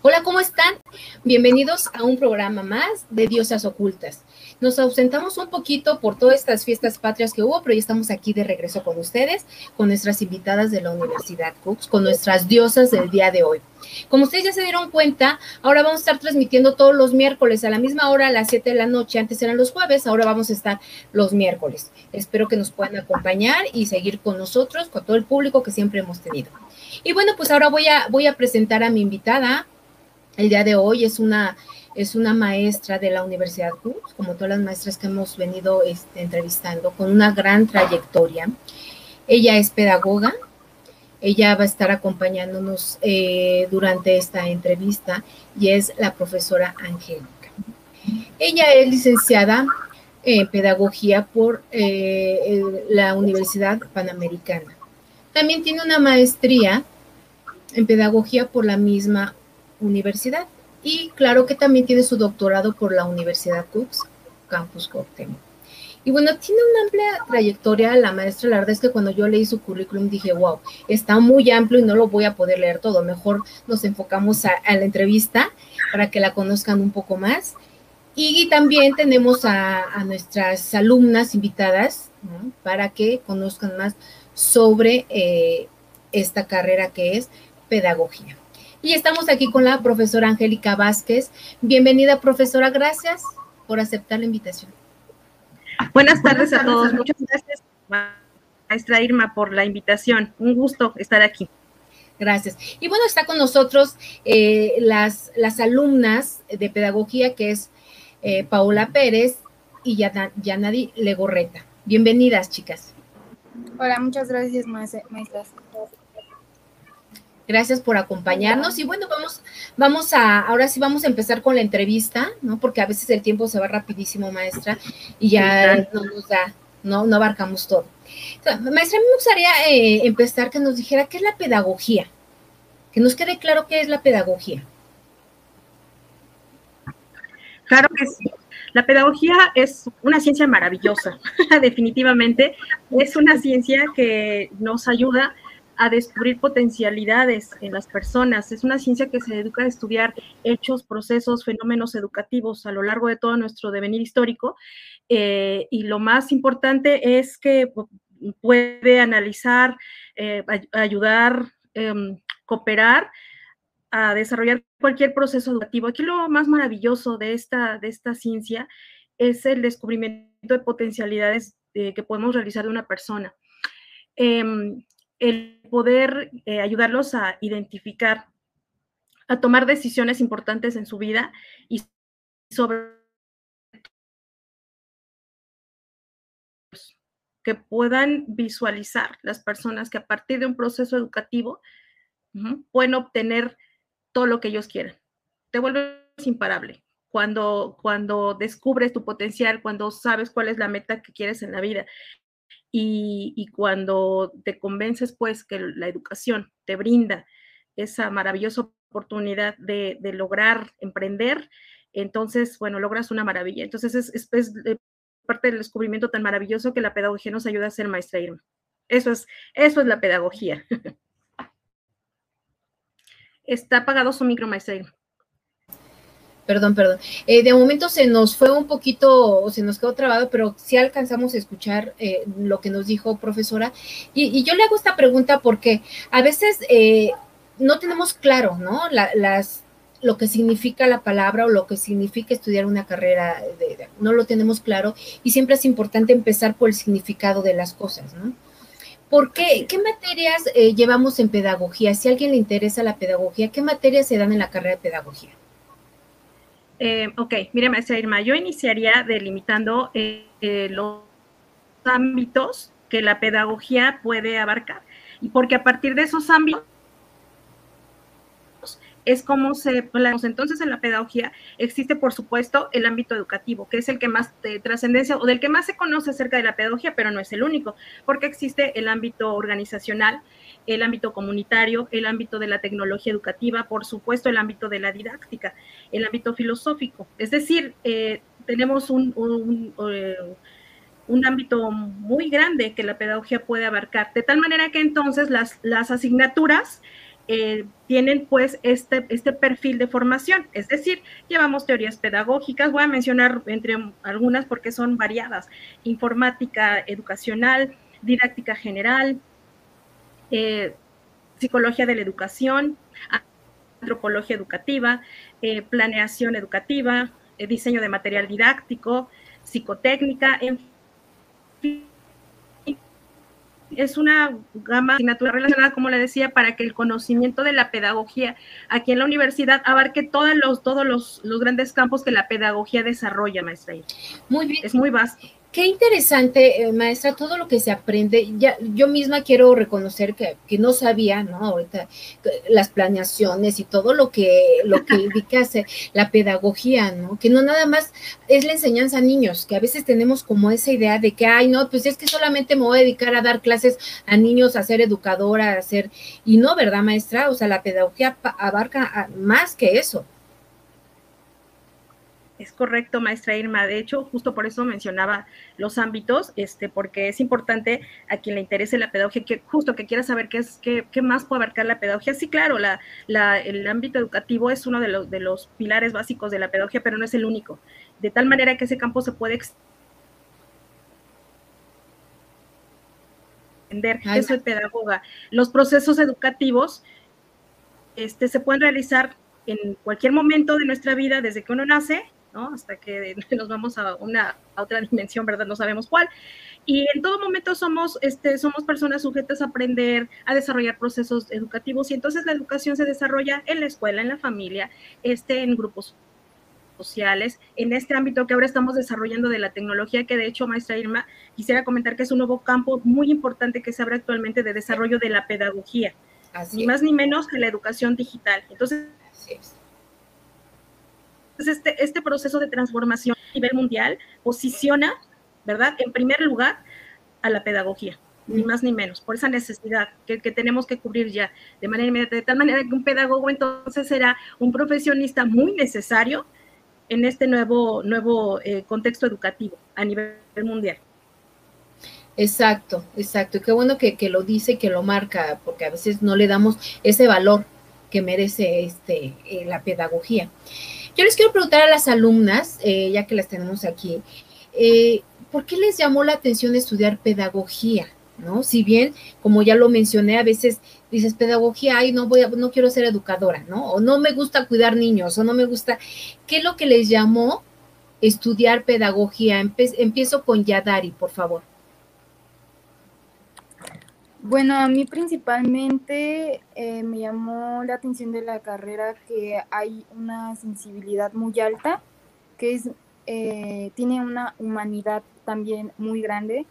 Hola, ¿cómo están? Bienvenidos a un programa más de Diosas Ocultas. Nos ausentamos un poquito por todas estas fiestas patrias que hubo, pero ya estamos aquí de regreso con ustedes, con nuestras invitadas de la Universidad Cooks, con nuestras diosas del día de hoy. Como ustedes ya se dieron cuenta, ahora vamos a estar transmitiendo todos los miércoles a la misma hora, a las 7 de la noche. Antes eran los jueves, ahora vamos a estar los miércoles. Espero que nos puedan acompañar y seguir con nosotros, con todo el público que siempre hemos tenido. Y bueno, pues ahora voy a, voy a presentar a mi invitada, el día de hoy es una, es una maestra de la Universidad Cruz, como todas las maestras que hemos venido este, entrevistando, con una gran trayectoria. Ella es pedagoga, ella va a estar acompañándonos eh, durante esta entrevista y es la profesora Angélica. Ella es licenciada en pedagogía por eh, la Universidad Panamericana. También tiene una maestría en pedagogía por la misma universidad. Y claro que también tiene su doctorado por la Universidad Cooks, Campus Cuauhtémoc. Y bueno, tiene una amplia trayectoria la maestra. La verdad es que cuando yo leí su currículum dije, wow, está muy amplio y no lo voy a poder leer todo. Mejor nos enfocamos a, la entrevista para que la conozcan un poco más. Y, también tenemos a, nuestras alumnas invitadas para que conozcan más sobre eh, esta carrera que es pedagogía. Y estamos aquí con la profesora Angélica Vázquez. Bienvenida, profesora. Gracias por aceptar la invitación. Buenas tardes a todos. Muchas gracias, maestra Irma, por la invitación. Un gusto estar aquí. Gracias. Y bueno, está con nosotros eh, las, las alumnas de pedagogía, que es eh, Paola Pérez y Yanadi Legorreta. Bienvenidas, chicas. Hola, muchas gracias, maestras. Gracias por acompañarnos. Y bueno, vamos, vamos a, ahora sí vamos a empezar con la entrevista, ¿no? Porque a veces el tiempo se va rapidísimo, maestra, y ya no nos da, no, no abarcamos todo. maestra, a mí me gustaría eh, empezar que nos dijera qué es la pedagogía, que nos quede claro qué es la pedagogía. Claro que sí. La pedagogía es una ciencia maravillosa, definitivamente. Es una ciencia que nos ayuda a descubrir potencialidades en las personas. Es una ciencia que se educa a estudiar hechos, procesos, fenómenos educativos a lo largo de todo nuestro devenir histórico. Eh, y lo más importante es que puede analizar, eh, ayudar, em, cooperar a desarrollar cualquier proceso educativo. Aquí lo más maravilloso de esta, de esta ciencia es el descubrimiento de potencialidades eh, que podemos realizar de una persona. El poder eh, ayudarlos a identificar, a tomar decisiones importantes en su vida y sobre que puedan visualizar las personas que a partir de un proceso educativo pueden obtener todo lo que ellos quieran. Te vuelves imparable. Cuando, cuando descubres tu potencial, cuando sabes cuál es la meta que quieres en la vida y, cuando te convences, pues, que la educación te brinda esa maravillosa oportunidad de, lograr emprender, entonces, bueno, logras una maravilla. Entonces, es, parte del descubrimiento tan maravilloso que la pedagogía nos ayuda a ser maestra. Eso es, eso es la pedagogía. Está apagado su micro, maestra. Perdón, perdón. Eh, de momento se nos fue un poquito, o se nos quedó trabado, pero sí alcanzamos a escuchar eh, lo que nos dijo profesora. Y, yo le hago esta pregunta porque a veces eh, no tenemos claro, ¿no? las, lo que significa la palabra o lo que significa estudiar una carrera, no lo tenemos claro y siempre es importante empezar por el significado de las cosas, ¿no? ¿Por qué? ¿Qué materias llevamos en pedagogía? Si a alguien le interesa la pedagogía, ¿qué materias se dan en la carrera de pedagogía? Eh, ok, mire, maestra Irma, yo iniciaría delimitando eh, eh, los ámbitos que la pedagogía puede abarcar. Y porque a partir de esos ámbitos es como se entonces en la pedagogía existe por supuesto el ámbito educativo que es el que más de trascendencia o del que más se conoce acerca de la pedagogía pero no es el único porque existe el ámbito organizacional el ámbito comunitario, el ámbito de la tecnología educativa, por supuesto el ámbito de la didáctica, el ámbito filosófico. Es decir, eh, tenemos un, eh, un, ámbito muy grande que la pedagogía puede abarcar, de tal manera que entonces las, las asignaturas eh, tienen pues este, este perfil de formación, es decir, llevamos teorías pedagógicas, voy a mencionar entre algunas porque son variadas, informática educacional, didáctica general, eh, psicología de la educación, antropología educativa, eh, planeación educativa, diseño de material didáctico, psicotécnica, en fin es una gama de asignatura relacionada, como le decía, para que el conocimiento de la pedagogía aquí en la universidad abarque todos los, todos los, los grandes campos que la pedagogía desarrolla, maestra. Muy bien. Es muy vasto. Qué interesante, eh, maestra, todo lo que se aprende. Ya, yo misma quiero reconocer que, que, no sabía, ¿no? Ahorita las planeaciones y todo lo que, lo que indica la pedagogía, ¿no? Que no nada más es la enseñanza a niños, que a veces tenemos como esa idea de que, ay, no, pues es que solamente me voy a dedicar a dar clases a niños, a ser educadora, a ser, y no, ¿verdad, maestra? O sea, la pedagogía abarca más que eso. Es correcto, maestra Irma. De hecho, justo por eso mencionaba los ámbitos, este, porque es importante a quien le interese la pedagogía, que justo que quiera saber qué es, qué, qué más puede abarcar la pedagogía. Sí, claro, la, la, el ámbito educativo es uno de los, de los pilares básicos de la pedagogía, pero no es el único. De tal manera que ese campo se puede extender. Yo soy pedagoga. Los procesos educativos este, se pueden realizar en cualquier momento de nuestra vida, desde que uno nace hasta que nos vamos a una otra dimensión, ¿verdad? No sabemos cuál. Y en todo momento somos, este, somos personas sujetas a aprender, a desarrollar procesos educativos y entonces la educación se desarrolla en la escuela, en la familia, este, en grupos sociales, en este ámbito que ahora estamos desarrollando de la tecnología, que de hecho, maestra Irma, quisiera comentar que es un nuevo campo muy importante que se abre actualmente de desarrollo de la pedagogía, ni más ni menos que la educación digital. Entonces, este, este proceso de transformación a nivel mundial posiciona, ¿verdad?, en primer lugar a la pedagogía, ni más ni menos, por esa necesidad que, tenemos que cubrir ya de manera inmediata, de tal manera que un pedagogo entonces será un profesionista muy necesario en este nuevo, nuevo eh, contexto educativo a nivel mundial. Exacto, exacto. Qué bueno que, que, lo dice, que lo marca, porque a veces no le damos ese valor que merece este, eh, la pedagogía. Yo les quiero preguntar a las alumnas, eh, ya que las tenemos aquí, eh, ¿por qué les llamó la atención estudiar pedagogía? ¿No? Si bien, como ya lo mencioné, a veces dices pedagogía, ay, no voy a, no quiero ser educadora, ¿no? O no me gusta cuidar niños, o no me gusta. ¿Qué es lo que les llamó estudiar pedagogía? empiezo con Yadari, por favor. Bueno, a mí principalmente eh, me llamó la atención de la carrera que hay una sensibilidad muy alta, que es, eh, tiene una humanidad también muy grande.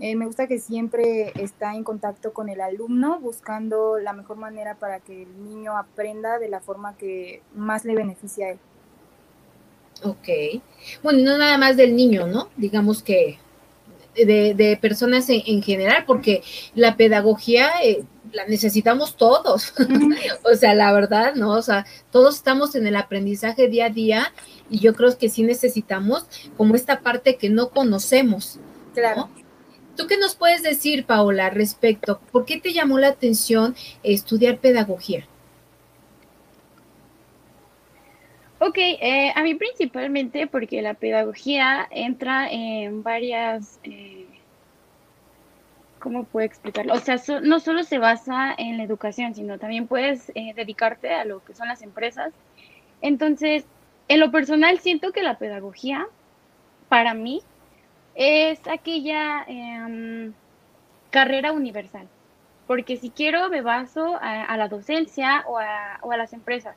Eh, me gusta que siempre está en contacto con el alumno, buscando la mejor manera para que el niño aprenda de la forma que más le beneficia a él. Ok. Bueno, no nada más del niño, ¿no? Digamos que de, personas en, general, porque la pedagogía eh, la necesitamos todos. o sea, la verdad, ¿no? O sea, todos estamos en el aprendizaje día a día y yo creo que sí necesitamos como esta parte que no conocemos. Claro. ¿Tú qué nos puedes decir, Paola, respecto? ¿Por qué te llamó la atención estudiar pedagogía? Ok, eh, a mí principalmente porque la pedagogía entra en varias, eh, ¿cómo puedo explicarlo? O sea, no solo se basa en la educación, sino también puedes eh, dedicarte a lo que son las empresas. Entonces, en lo personal siento que la pedagogía, para mí, es aquella em, carrera universal. Porque si quiero, me baso a, la docencia o a las empresas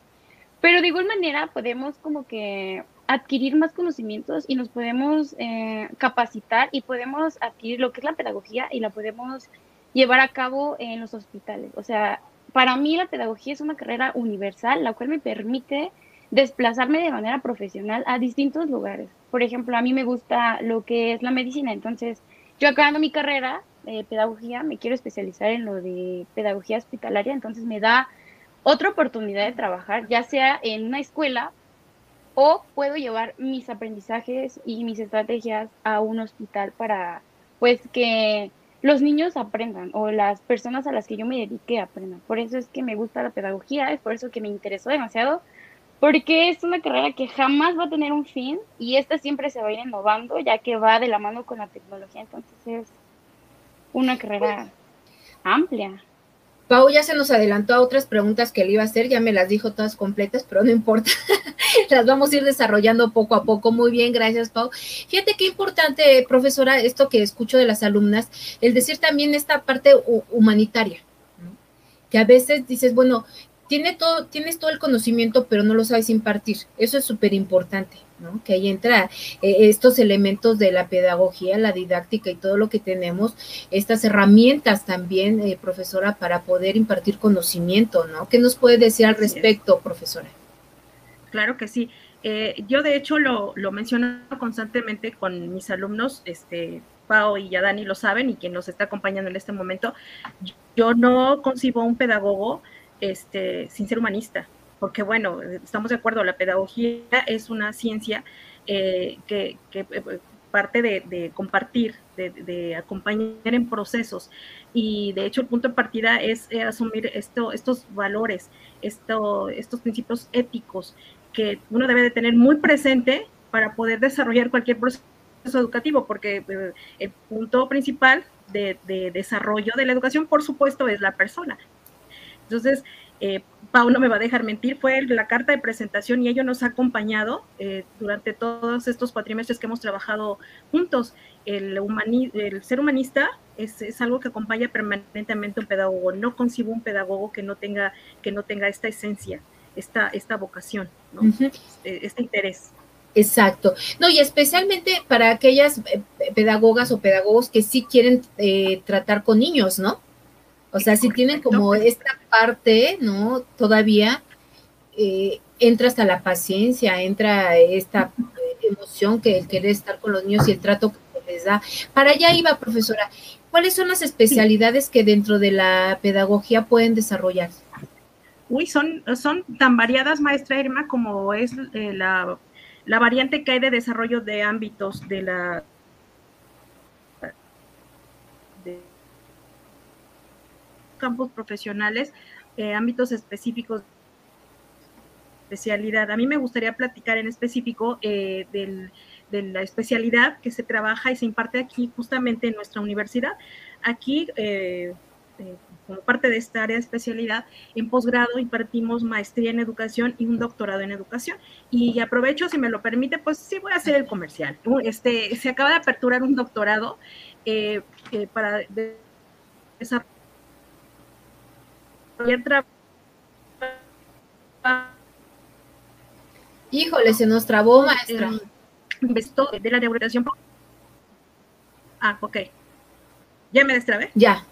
pero de igual manera podemos como que adquirir más conocimientos y nos podemos eh, capacitar y podemos adquirir lo que es la pedagogía y la podemos llevar a cabo en los hospitales. O sea, para mí la pedagogía es una carrera universal, la cual me permite desplazarme de manera profesional a distintos lugares. Por ejemplo, a mí me gusta lo que es la medicina, entonces yo acabando mi carrera de pedagogía me quiero especializar en lo de pedagogía hospitalaria, entonces me da otra oportunidad de trabajar, ya sea en una escuela o puedo llevar mis aprendizajes y mis estrategias a un hospital para pues que los niños aprendan o las personas a las que yo me dedique aprendan. Por eso es que me gusta la pedagogía, es por eso que me interesó demasiado, porque es una carrera que jamás va a tener un fin y esta siempre se va a ir innovando, ya que va de la mano con la tecnología, entonces es una carrera amplia. Pau ya se nos adelantó a otras preguntas que le iba a hacer, ya me las dijo todas completas, pero no importa, las vamos a ir desarrollando poco a poco. Muy bien, gracias Pau. Fíjate qué importante, profesora, esto que escucho de las alumnas, el decir también esta parte humanitaria, que a veces dices, bueno, tiene todo, tienes todo el conocimiento, pero no lo sabes impartir. Eso es súper importante, ¿no? Que ahí entra eh, estos elementos de la pedagogía, la didáctica y todo lo que tenemos, estas herramientas también, eh, profesora, para poder impartir conocimiento, ¿no? ¿Qué nos puede decir al respecto, profesora? Claro que sí. Eh, yo de hecho lo, lo menciono constantemente con mis alumnos, este, Pau y ya Dani lo saben y quien nos está acompañando en este momento. Yo no concibo un pedagogo este, sin ser humanista, porque bueno, estamos de acuerdo, la pedagogía es una ciencia eh, que, eh, parte de, compartir, de, acompañar en procesos. Y de hecho el punto de partida es eh, asumir esto, estos valores, esto, estos principios éticos que uno debe de tener muy presente para poder desarrollar cualquier proceso educativo, porque el punto principal de, desarrollo de la educación, por supuesto, es la persona. Entonces, eh, Pau no me va a dejar mentir, fue la carta de presentación y ello nos ha acompañado eh, durante todos estos cuatrimestres que hemos trabajado juntos. El, el ser humanista es, algo que acompaña permanentemente a un pedagogo. No concibo un pedagogo que no tenga, que no tenga esta esencia, esta, esta vocación, este, este, interés. Exacto. No, y especialmente para aquellas eh, pedagogas o pedagogos que sí quieren tratar con niños, ¿no? O sea, si tienen como esta parte, ¿no? Todavía eh, entra hasta la paciencia, entra esta eh, emoción que el querer estar con los niños y el trato que les da. Para allá iba, profesora. ¿Cuáles son las especialidades que dentro de la pedagogía pueden desarrollarse? Uy, son, son tan variadas, maestra Irma, como es eh, la, la variante que hay de desarrollo de ámbitos de la campos profesionales, eh, ámbitos específicos especialidad. A mí me gustaría platicar en específico eh, de la especialidad que se trabaja y se imparte aquí justamente en nuestra universidad. Aquí, eh, como parte de esta área de especialidad, en posgrado impartimos maestría en educación y un doctorado en educación. Y aprovecho, si me lo permite, pues sí voy a hacer el comercial. Este, se acaba de aperturar un doctorado para desarrollar Híjole, se nos trabó, maestra. de la rehabilitación. Ah, ok. ¿Ya me destrabé? Ya.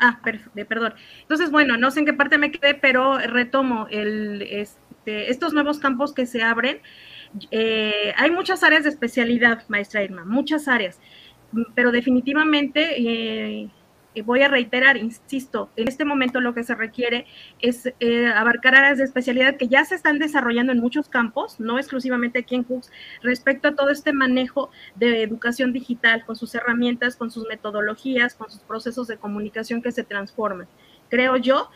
Ah, perdón. Entonces, bueno, no sé en qué parte me quedé, pero retomo el, este, estos nuevos campos que se abren. Eh, hay muchas áreas de especialidad, maestra Irma, muchas áreas, pero definitivamente eh, voy a reiterar, insisto, en este momento lo que se requiere es eh, abarcar áreas de especialidad que ya se están desarrollando en muchos campos, no exclusivamente aquí en CUCS, respecto a todo este manejo de educación digital, con sus herramientas, con sus metodologías, con sus procesos de comunicación que se transforman. Creo yo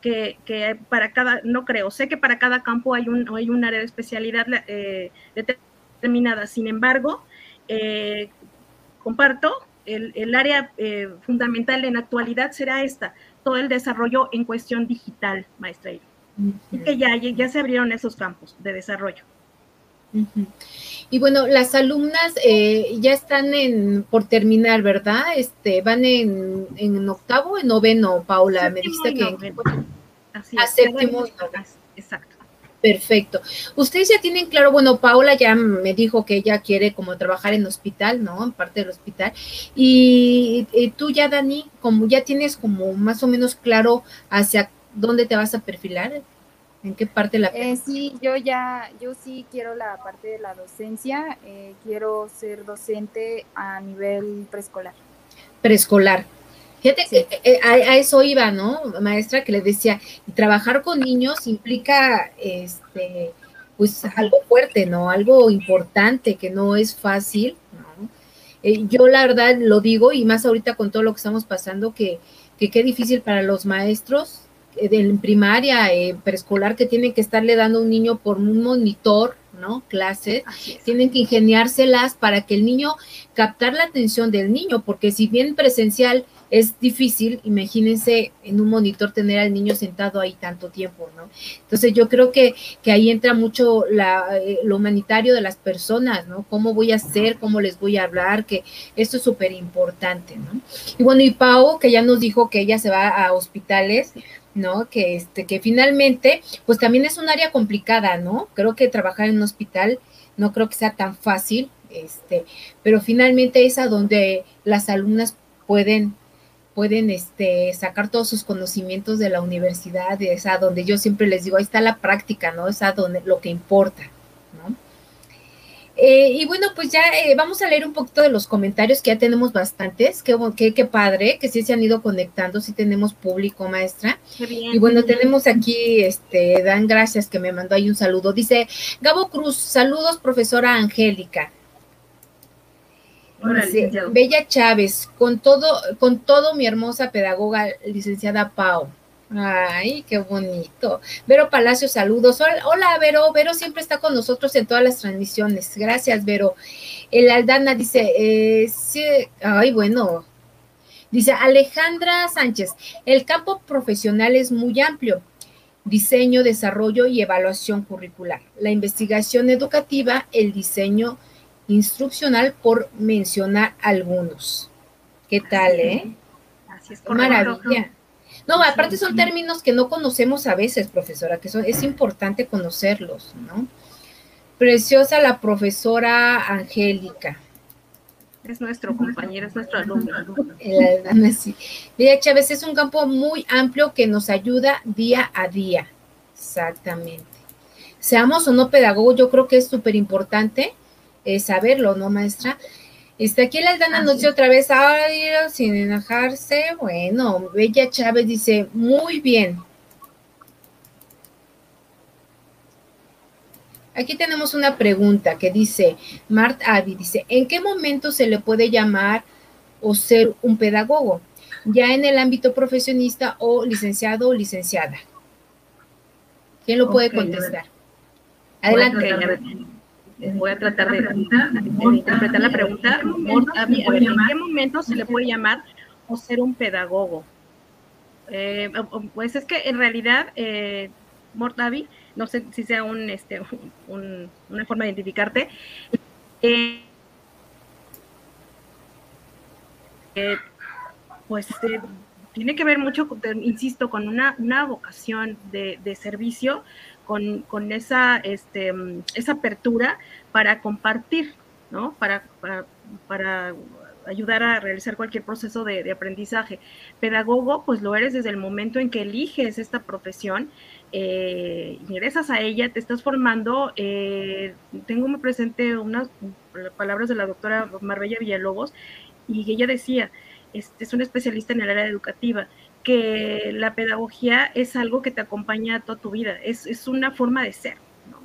que, para cada, no creo, sé que para cada campo hay un, hay un área de especialidad eh, determinada, sin embargo, eh, comparto el, área eh, fundamental en actualidad será esta, todo el desarrollo en cuestión digital, maestra. Y que ya, ya se abrieron esos campos de desarrollo. Y bueno, las alumnas eh, ya están en, por terminar, ¿verdad? Este, van en, en octavo, en noveno, Paula, me dijiste que... En, a séptimo Exacto. Perfecto. Ustedes ya tienen claro, bueno, Paula ya me dijo que ella quiere como trabajar en hospital, ¿no? En parte del hospital. Y, tú ya, Dani, como ya tienes como más o menos claro hacia dónde te vas a perfilar, ¿en qué parte la... Eh, sí, yo ya, yo sí quiero la parte de la docencia, eh, quiero ser docente a nivel preescolar. Preescolar. Fíjate que eh, a, eso iba, ¿no, maestra? Que le decía, trabajar con niños implica, este, pues algo fuerte, ¿no? Algo importante, que no es fácil, ¿no? Eh, yo la verdad lo digo y más ahorita con todo lo que estamos pasando, que, que qué difícil para los maestros eh, de primaria, eh, preescolar, que tienen que estarle dando a un niño por un monitor, ¿no? Clases, tienen que ingeniárselas para que el niño captar la atención del niño, porque si bien presencial es difícil, imagínense en un monitor tener al niño sentado ahí tanto tiempo, ¿no? Entonces yo creo que, que ahí entra mucho la, eh, lo humanitario de las personas, ¿no? ¿Cómo voy a hacer? ¿Cómo les voy a hablar? Que esto es súper importante, ¿no? Y bueno, y Pau, que ya nos dijo que ella se va a hospitales, ¿no? Que este, que finalmente, pues también es un área complicada, ¿no? Creo que trabajar en un hospital no creo que sea tan fácil, este, pero finalmente es a donde las alumnas pueden pueden este, sacar todos sus conocimientos de la universidad, es a donde yo siempre les digo, ahí está la práctica, ¿no? Es a donde lo que importa, ¿no? Eh, y bueno, pues ya eh, vamos a leer un poquito de los comentarios que ya tenemos bastantes, qué, qué, qué padre, que sí se han ido conectando, sí tenemos público, maestra. Y bueno, tenemos aquí, este, Dan Gracias, que me mandó ahí un saludo. Dice, Gabo Cruz, saludos, profesora Angélica. Bella Chávez, con todo, con todo mi hermosa pedagoga, licenciada Pau. Ay, qué bonito. Vero Palacio, saludos. Hola, Vero. Vero siempre está con nosotros en todas las transmisiones. Gracias, Vero. El Aldana dice, eh, sí, ay, bueno. Dice Alejandra Sánchez, el campo profesional es muy amplio. Diseño, desarrollo y evaluación curricular. La investigación educativa, el diseño instruccional por mencionar algunos. ¿Qué tal, eh? Así es. Maravilla. No, aparte son términos que no conocemos a veces, profesora, que son, es importante conocerlos, ¿no? Preciosa la profesora Angélica. Es nuestro compañero, es nuestro alumno. Sí. Mira, Chávez, es un campo muy amplio que nos ayuda día a día. Exactamente. Seamos o no pedagogos, yo creo que es súper importante saberlo, ¿no, maestra? Este, aquí la nos dice otra vez, ay, sin enojarse. Bueno, Bella Chávez dice, muy bien. Aquí tenemos una pregunta que dice, Mart Avi dice, ¿en qué momento se le puede llamar o ser un pedagogo? Ya en el ámbito profesionista o licenciado o licenciada. ¿Quién lo puede contestar? Adelante voy a tratar de, interpretar la pregunta. ¿En qué momento se le puede llamar o ser un pedagogo? Eh, pues es que en realidad, eh, Mortavi, no sé si sea un, este, una forma de identificarte, eh, pues tiene que ver mucho, insisto, con una, una vocación de servicio con, esa, este, esa apertura para compartir, ¿no? Para, para, ayudar a realizar cualquier proceso de, aprendizaje. Pedagogo, pues lo eres desde el momento en que eliges esta profesión, eh, ingresas a ella, te estás formando. Eh, tengo muy presente unas palabras de la doctora Marbella Villalobos y ella decía, este, es una especialista en el área educativa que la pedagogía es algo que te acompaña toda tu vida, es, una forma de ser.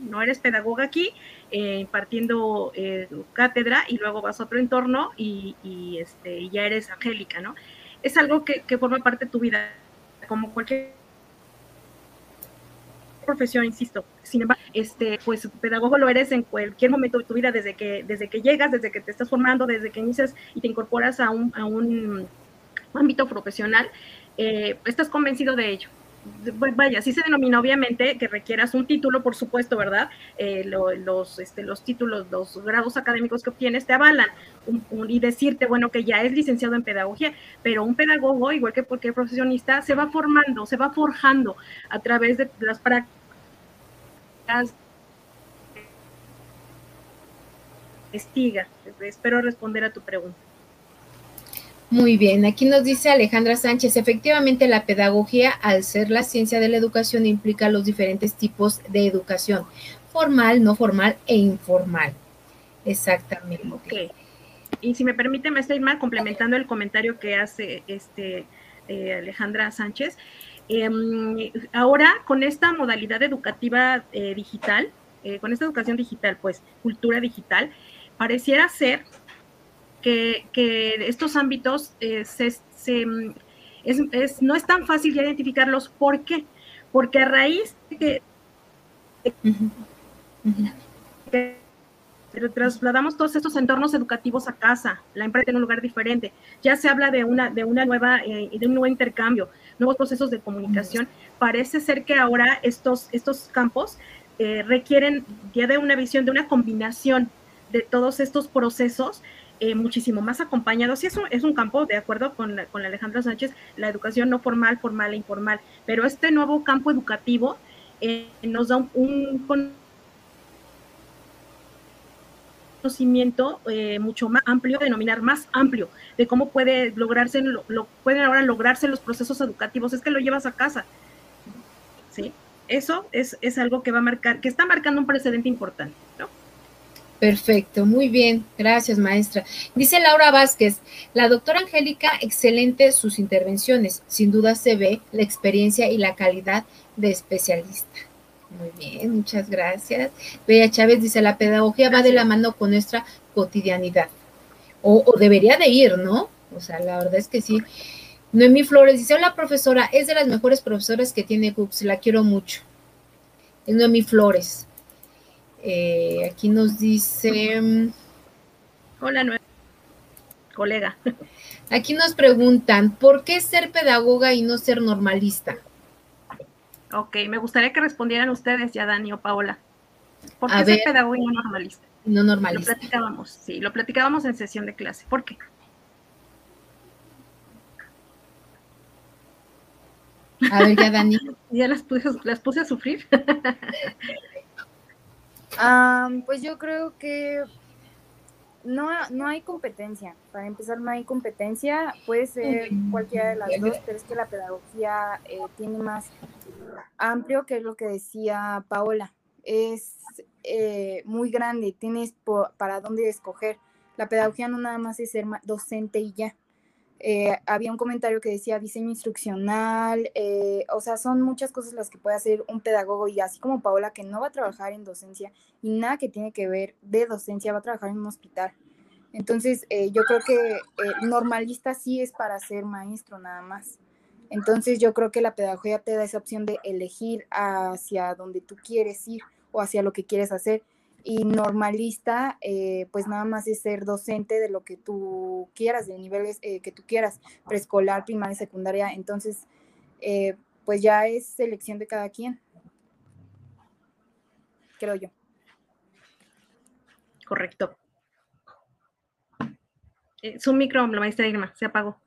No, eres pedagoga aquí eh, impartiendo eh, cátedra y luego vas a otro entorno y, este, ya eres angélica, ¿no? Es algo que, forma parte de tu vida, como cualquier profesión, insisto. Sin embargo, este, pues pedagogo lo eres en cualquier momento de tu vida, desde que, desde que llegas, desde que te estás formando, desde que inicias y te incorporas a un, a un ámbito profesional. Eh, estás convencido de ello. Vaya, sí se denomina obviamente que requieras un título, por supuesto, ¿verdad? Eh, los, este, los títulos, los grados académicos que obtienes te avalan y decirte, bueno, que ya es licenciado en pedagogía, pero un pedagogo, igual que cualquier profesionista, se va formando, se va forjando a través de las prácticas. Investiga. Espero responder a tu pregunta. Muy bien, aquí nos dice Alejandra Sánchez, efectivamente la pedagogía, al ser la ciencia de la educación, implica los diferentes tipos de educación, formal, no formal e informal. Exactamente. Okay. Y si me permite, me estoy mal complementando el comentario que hace este eh, Alejandra Sánchez. Em, ahora, con esta modalidad educativa eh, digital, eh, con esta educación digital, pues cultura digital, pareciera ser que, estos ámbitos eh, mm, es, no es tan fácil identificarlos. ¿Por qué? Porque a raíz de que, trasladamos todos estos entornos educativos a casa, la empresa en un lugar diferente, ya se habla de una, de una nueva, eh, de un nuevo intercambio, nuevos procesos de comunicación. Parece ser que ahora estos, estos campos eh, requieren ya de una visión, de una combinación de todos estos procesos eh, muchísimo más acompañados. Sí, es un, es un campo, de acuerdo con, la, con Alejandra Sánchez, la educación no formal, formal e informal, pero este nuevo campo educativo eh, nos da un, conocimiento mucho más amplio, denominar más amplio, de cómo puede lograrse, lo, pueden ahora lograrse los procesos educativos, es que lo llevas a casa, ¿sí? eso es, es algo que va a marcar, que está marcando un precedente importante, ¿no? Perfecto, muy bien, gracias maestra. Dice Laura Vázquez, la doctora Angélica, excelente sus intervenciones, sin duda se ve la experiencia y la calidad de especialista. Muy bien, muchas gracias. Bella Chávez dice, la pedagogía va de la mano con nuestra cotidianidad, o, o debería de ir, ¿no? O sea, la verdad es que sí. Noemí Flores dice, hola profesora, es de las mejores profesoras que tiene CUPS, la quiero mucho. Es Noemí Flores. Eh, aquí nos dice, mm, hola Noemí, colega. Aquí nos preguntan, ¿por qué ser pedagoga y no ser normalista? Ok, me gustaría que respondieran ustedes ya, Dani o Paola. ¿Por qué ser pedagoga y no normalista? No normalista. Lo platicábamos, sí, lo platicábamos en sesión de clase. ¿Por qué? A ver, ya Dani. ya las puse, las puse a sufrir. pues yo creo que no, no hay competencia. Para empezar, no hay competencia. Puede ser cualquiera de las dos, pero es que la pedagogía eh, tiene más amplio, que es lo que decía Paola. Es eh, muy grande, tienes para dónde escoger. La pedagogía no nada más es ser docente y ya. Eh, había un comentario que decía diseño instruccional, eh, o sea, son muchas cosas las que puede hacer un pedagogo y así como Paola que no va a trabajar en docencia y nada que tiene que ver de docencia, va a trabajar en un hospital. Entonces, eh, yo creo que normalista sí es para ser maestro nada más. Entonces, yo creo que la pedagogía te da esa opción de elegir hacia donde tú quieres ir o hacia lo que quieres hacer y normalista, eh, pues nada más es ser docente de lo que tú quieras, de niveles eh, que tú quieras, preescolar, primaria, secundaria. Entonces, eh, pues ya es selección de cada quien, creo yo. Correcto. su micro, la maestra Irma, se apagó.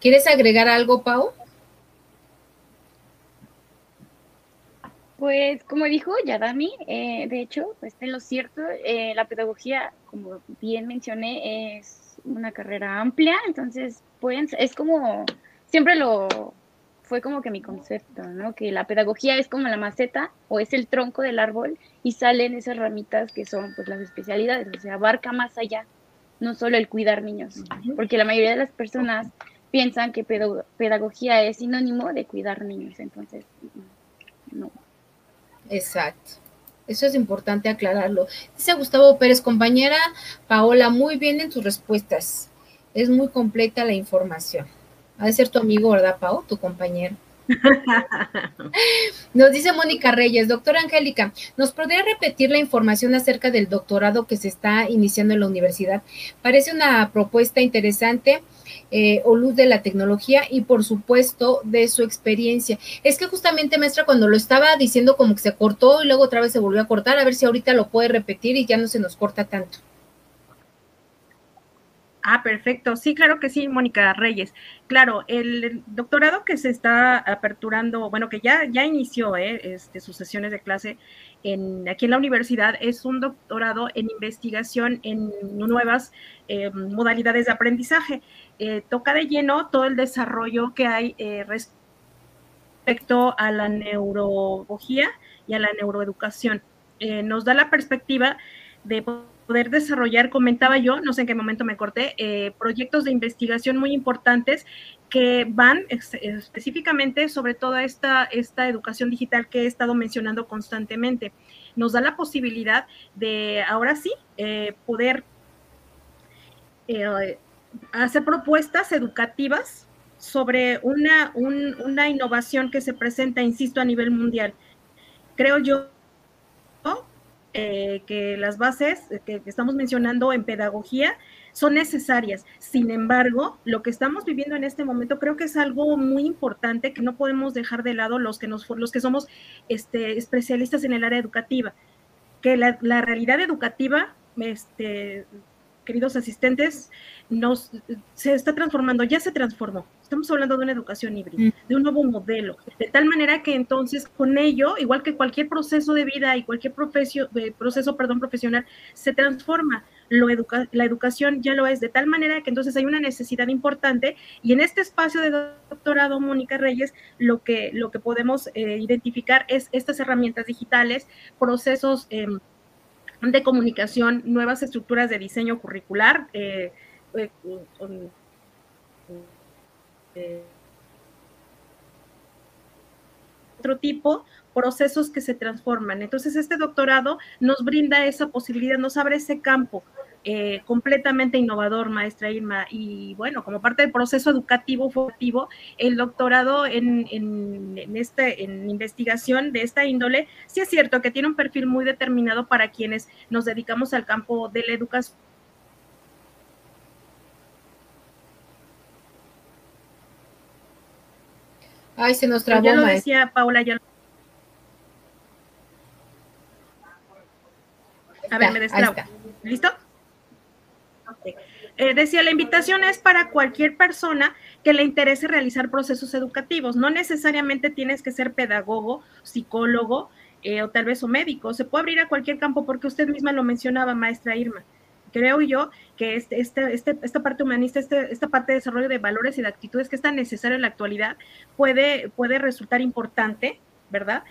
¿Quieres agregar algo, Pau? Pues como dijo Yadami, eh, de hecho, pues en lo cierto, eh, la pedagogía, como bien mencioné, es una carrera amplia, entonces pueden, es como, siempre lo fue como que mi concepto, ¿no? Que la pedagogía es como la maceta o es el tronco del árbol y salen esas ramitas que son pues las especialidades, o sea, abarca más allá, no solo el cuidar niños, porque la mayoría de las personas piensan que pedagogía es sinónimo de cuidar niños, entonces no. Exacto. Eso es importante aclararlo. Dice Gustavo Pérez, compañera Paola, muy bien en tus respuestas. Es muy completa la información. Ha de ser tu amigo, ¿verdad, Pau? Tu compañero. Nos dice Mónica Reyes, doctora Angélica, ¿nos podría repetir la información acerca del doctorado que se está iniciando en la universidad? Parece una propuesta interesante eh, o luz de la tecnología y por supuesto de su experiencia. Es que justamente, maestra, cuando lo estaba diciendo como que se cortó y luego otra vez se volvió a cortar, a ver si ahorita lo puede repetir y ya no se nos corta tanto. Ah, perfecto. Sí, claro que sí, Mónica Reyes. Claro, el doctorado que se está aperturando, bueno, que ya, ya inició eh, este, sus sesiones de clase en, aquí en la universidad, es un doctorado en investigación en nuevas eh, modalidades de aprendizaje. Eh, toca de lleno todo el desarrollo que hay respecto a la neurología y a la neuroeducación. nos da la perspectiva de poder desarrollar, comentaba yo, no sé en qué momento me corté, eh, proyectos de investigación muy importantes que van específicamente sobre toda esta, esta educación digital que he estado mencionando constantemente. Nos da la posibilidad de, ahora sí, eh, poder eh, hacer propuestas educativas sobre una, una innovación que se presenta, insisto, a nivel mundial. Creo yo eh, que las bases que, estamos mencionando en pedagogía son necesarias. Sin embargo, lo que estamos viviendo en este momento creo que es algo muy importante que no podemos dejar de lado los que, nos, los que somos este, especialistas en el área educativa, que la, la realidad educativa este, queridos asistentes, nos, se está transformando, ya se transformó. Estamos hablando de una educación híbrida, mm. de un nuevo modelo, de tal manera que entonces con ello, igual que cualquier proceso de vida y cualquier eh, proceso perdón, profesional, se transforma. Lo educa, la educación ya lo es, de tal manera que entonces hay una necesidad importante y en este espacio de doctorado, Mónica Reyes, lo que, lo que podemos eh, identificar es estas herramientas digitales, procesos... Eh, de comunicación, nuevas estructuras de diseño curricular, eh, otro tipo, procesos que se transforman. Entonces, este doctorado nos brinda esa posibilidad, nos abre ese campo eh, completamente innovador, maestra Irma. Y bueno, como parte del proceso educativo formativo, el doctorado en, en, este, en investigación de esta índole, sí es cierto que tiene un perfil muy determinado para quienes nos dedicamos al campo de la educación. Ay, se nos trabó. Ya lo decía Paula, ya A ver, me destrabo. ¿Listo? Eh, decía, la invitación es para cualquier persona que le interese realizar procesos educativos. No necesariamente tienes que ser pedagogo, psicólogo eh, o tal vez o médico. Se puede abrir a cualquier campo porque usted misma lo mencionaba, maestra Irma. Creo yo que este, este, este esta parte humanista, este, esta parte de desarrollo de valores y de actitudes que es tan necesaria en la actualidad puede, resultar importante, ¿verdad?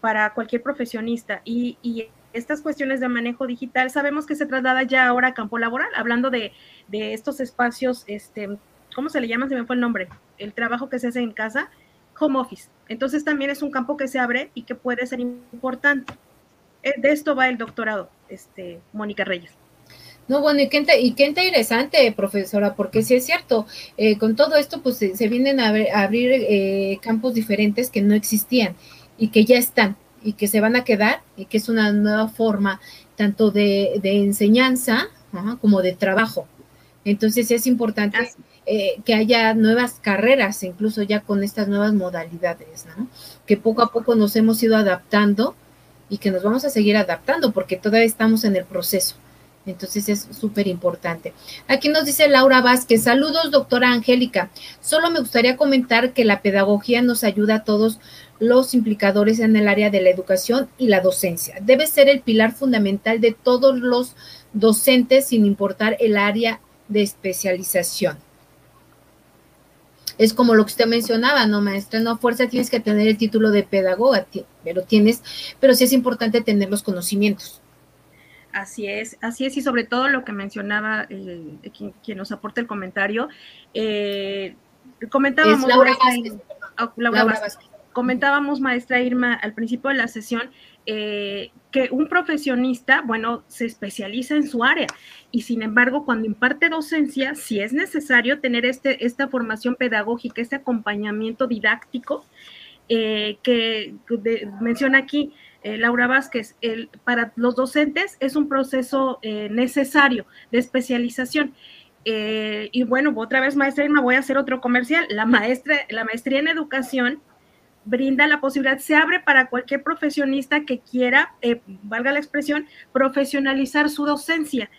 Para cualquier profesionista. Y, y estas cuestiones de manejo digital, sabemos que se traslada ya ahora a campo laboral, hablando de, estos espacios, este, ¿cómo se le llama? Se me fue el nombre, el trabajo que se hace en casa, home office. Entonces también es un campo que se abre y que puede ser importante. Eh, de esto va el doctorado, este, Mónica Reyes. No, bueno, y qué, y qué interesante, profesora, porque sí es cierto, eh, con todo esto, pues se, vienen a, abrir eh, campos diferentes que no existían y que ya están y que se van a quedar y que es una nueva forma tanto de, enseñanza como de trabajo. Entonces es importante eh, que haya nuevas carreras, incluso ya con estas nuevas modalidades, que poco a poco nos hemos ido adaptando y que nos vamos a seguir adaptando porque todavía estamos en el proceso. Entonces es súper importante. Aquí nos dice Laura Vázquez, saludos doctora Angélica. Solo me gustaría comentar que la pedagogía nos ayuda a todos los implicadores en el área de la educación y la docencia. Debe ser el pilar fundamental de todos los docentes sin importar el área de especialización. Es como lo que usted mencionaba, ¿no, maestra? No, fuerza tienes que tener el título de pedagoga, pero tienes, pero sí es importante tener los conocimientos. Así es, así es, y sobre todo lo que mencionaba eh, quien, nos aporta el comentario, eh, comentábamos... Laura Laura Vázquez. Comentábamos, maestra Irma, al principio de la sesión, eh, que un profesionista, bueno, se especializa en su área y sin embargo, cuando imparte docencia, si es necesario tener este, esta formación pedagógica, este acompañamiento didáctico eh, que menciona aquí eh, Laura Vázquez, para los docentes es un proceso necesario de especialización. y bueno, otra vez, maestra Irma, voy a hacer otro comercial. La, maestra, la maestría en educación brinda la posibilidad, se abre para cualquier profesionista que quiera, eh, valga la expresión, profesionalizar su docencia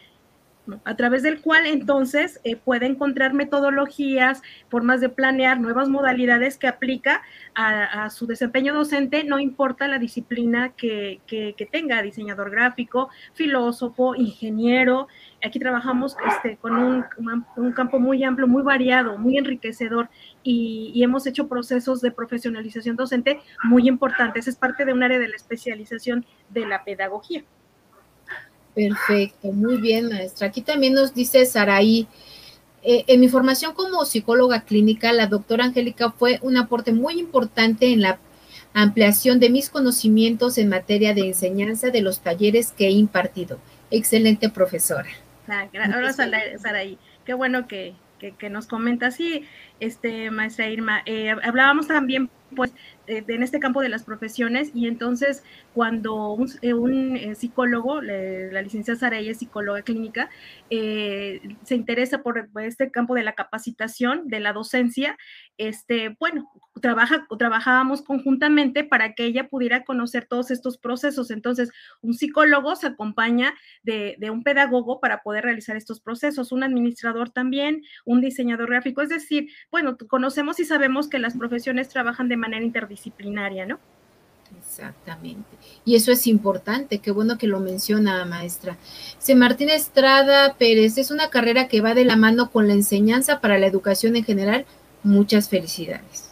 a través del cual entonces eh, puede encontrar metodologías, formas de planear, nuevas modalidades que aplica a, su desempeño docente, no importa la disciplina que, tenga, diseñador gráfico, filósofo, ingeniero. Aquí trabajamos este, con un, campo muy amplio, muy variado, muy enriquecedor y, y hemos hecho procesos de profesionalización docente muy importantes. Es parte de un área de la especialización de la pedagogía. Perfecto, muy bien, maestra. Aquí también nos dice Saraí, eh, en mi formación como psicóloga clínica, la doctora Angélica fue un aporte muy importante en la ampliación de mis conocimientos en materia de enseñanza de los talleres que he impartido. Excelente profesora. Ah, gracias, Saraí. qué bueno que, que, nos comenta. Sí, este, maestra Irma, eh, hablábamos también pues en este campo de las profesiones y entonces cuando un, eh, eh, psicólogo, la licenciada Saraya es psicóloga clínica, se interesa por, este campo de la capacitación, de la docencia, este, bueno, trabaja, trabajábamos conjuntamente para que ella pudiera conocer todos estos procesos. Entonces, un psicólogo se acompaña de, de un pedagogo para poder realizar estos procesos, un administrador también, un diseñador gráfico, es decir, bueno, conocemos y sabemos que las profesiones trabajan de manera interdisciplinaria, ¿no? Exactamente. Y eso es importante, qué bueno que lo menciona, maestra. Se Martín Estrada Pérez, es una carrera que va de la mano con la enseñanza para la educación en general. Muchas felicidades.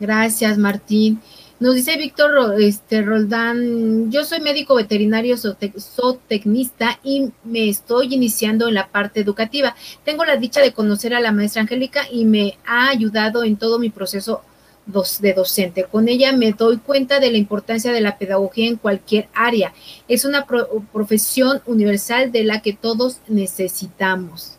Gracias, Martín. Nos dice Víctor este, Roldán, yo soy médico veterinario zootecnista y me estoy iniciando en la parte educativa. Tengo la dicha de conocer a la maestra Angélica y me ha ayudado en todo mi proceso de docente. Con ella me doy cuenta de la importancia de la pedagogía en cualquier área. Es una profesión universal de la que todos necesitamos.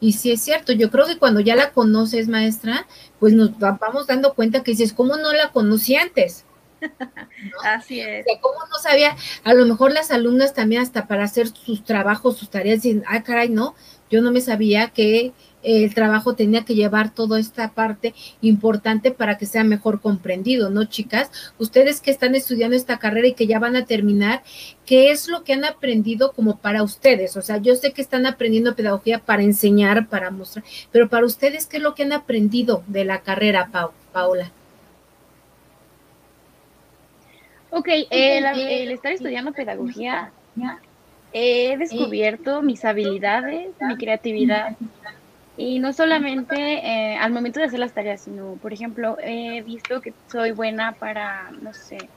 Y si es cierto, yo creo que cuando ya la conoces, maestra, pues nos vamos dando cuenta que dices, ¿cómo no la conocí antes? Así es. ¿Cómo no sabía? A lo mejor las alumnas también hasta para hacer sus trabajos, sus tareas, dicen, ah, caray, no, yo no me sabía que el trabajo tenía que llevar toda esta parte importante para que sea mejor comprendido, ¿no, chicas? Ustedes que están estudiando esta carrera y que ya van a terminar, ¿qué es lo que han aprendido como para ustedes? O sea, yo sé que están aprendiendo pedagogía para enseñar, para mostrar, pero para ustedes, ¿qué es lo que han aprendido de la carrera, Paola? Ok, el, el estar estudiando pedagogía, he descubierto mis habilidades, mi creatividad y no solamente eh, al momento de hacer las tareas, sino, por ejemplo, he visto que soy buena para, no sé,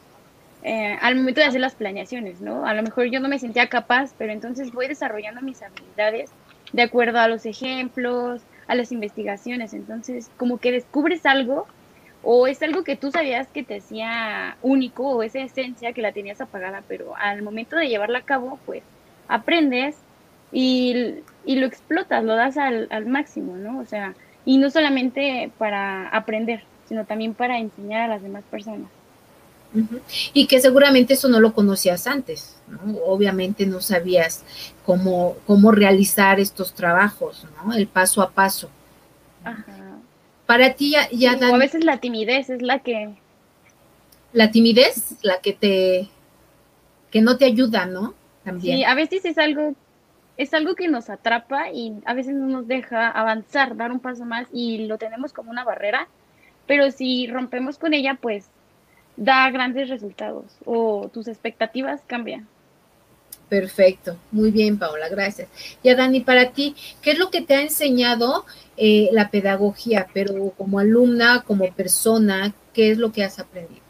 eh, al momento de hacer las planeaciones, ¿no? A lo mejor yo no me sentía capaz, pero entonces voy desarrollando mis habilidades de acuerdo a los ejemplos, a las investigaciones. Entonces, como que descubres algo o es algo que tú sabías que te hacía único o esa esencia que la tenías apagada, pero al momento de llevarla a cabo, pues aprendes y, lo explotas, lo das al, máximo, ¿no? O sea, y no solamente para aprender, sino también para enseñar a las demás personas. Y que seguramente eso no lo conocías antes, ¿no? Obviamente no sabías cómo, cómo realizar estos trabajos, ¿no? El paso a paso. Ajá. Para ti ya, ya a veces la timidez es la que... La timidez, la que te... que no te ayuda, ¿no? También. Sí, a veces es algo es algo que nos atrapa y a veces no nos deja avanzar, dar un paso más y lo tenemos como una barrera, pero si rompemos con ella, pues da grandes resultados o tus expectativas cambian. Perfecto, muy bien Paola, gracias. Ya Dani, para ti, ¿qué es lo que te ha enseñado eh, la pedagogía, pero como alumna, como persona, qué es lo que has aprendido?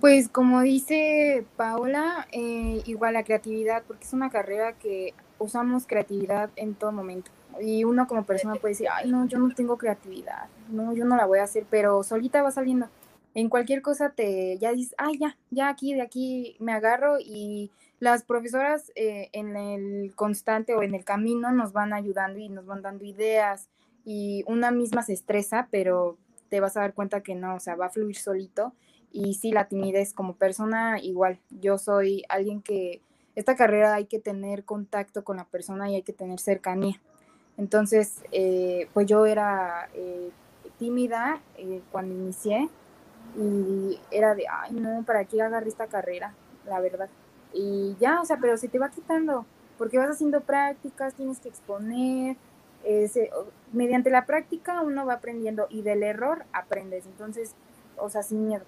Pues como dice Paola, eh, igual la creatividad, porque es una carrera que usamos creatividad en todo momento. Y uno como persona puede decir, ay, no, yo no tengo creatividad, no, yo no la voy a hacer, pero solita va saliendo. En cualquier cosa te, ya dices, ay, ya, ya aquí, de aquí me agarro y las profesoras eh, en el constante o en el camino nos van ayudando y nos van dando ideas y una misma se estresa, pero te vas a dar cuenta que no, o sea, va a fluir solito y sí, la timidez como persona, igual, yo soy alguien que esta carrera hay que tener contacto con la persona y hay que tener cercanía. Entonces, eh, pues yo era eh, tímida eh, cuando inicié y era de, ay, no, ¿para qué agarré esta carrera? La verdad. Y ya, o sea, pero se te va quitando, porque vas haciendo prácticas, tienes que exponer, mediante la práctica uno va aprendiendo y del error aprendes. Entonces, o sea, sin miedo.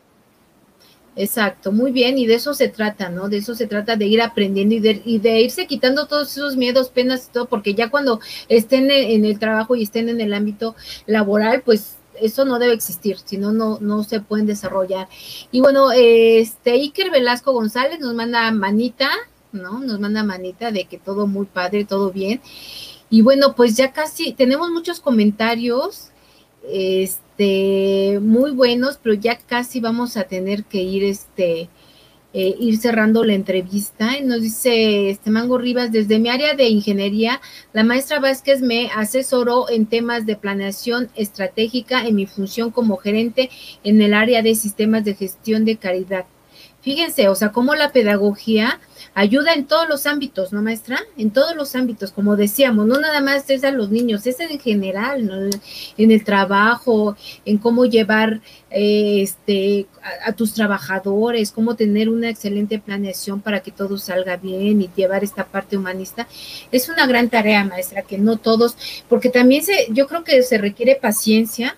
Exacto, muy bien, y de eso se trata, ¿no? De eso se trata de ir aprendiendo y de, y de irse quitando todos esos miedos, penas y todo, porque ya cuando estén en el trabajo y estén en el ámbito laboral, pues eso no debe existir, si no, no se pueden desarrollar. Y bueno, este Iker Velasco González nos manda manita, ¿no? Nos manda manita de que todo muy padre, todo bien. Y bueno, pues ya casi tenemos muchos comentarios. Este, muy buenos, pero ya casi vamos a tener que ir este, eh, ir cerrando la entrevista. Nos dice este Mango Rivas, desde mi área de ingeniería, la maestra Vázquez me asesoró en temas de planeación estratégica en mi función como gerente en el área de sistemas de gestión de caridad. Fíjense, o sea, cómo la pedagogía ayuda en todos los ámbitos, ¿no, maestra? En todos los ámbitos, como decíamos, no nada más es a los niños, es en general, ¿no? En el trabajo, en cómo llevar eh, este, a, tus trabajadores, cómo tener una excelente planeación para que todo salga bien y llevar esta parte humanista. Es una gran tarea, maestra, que no todos, porque también se, yo creo que se requiere paciencia,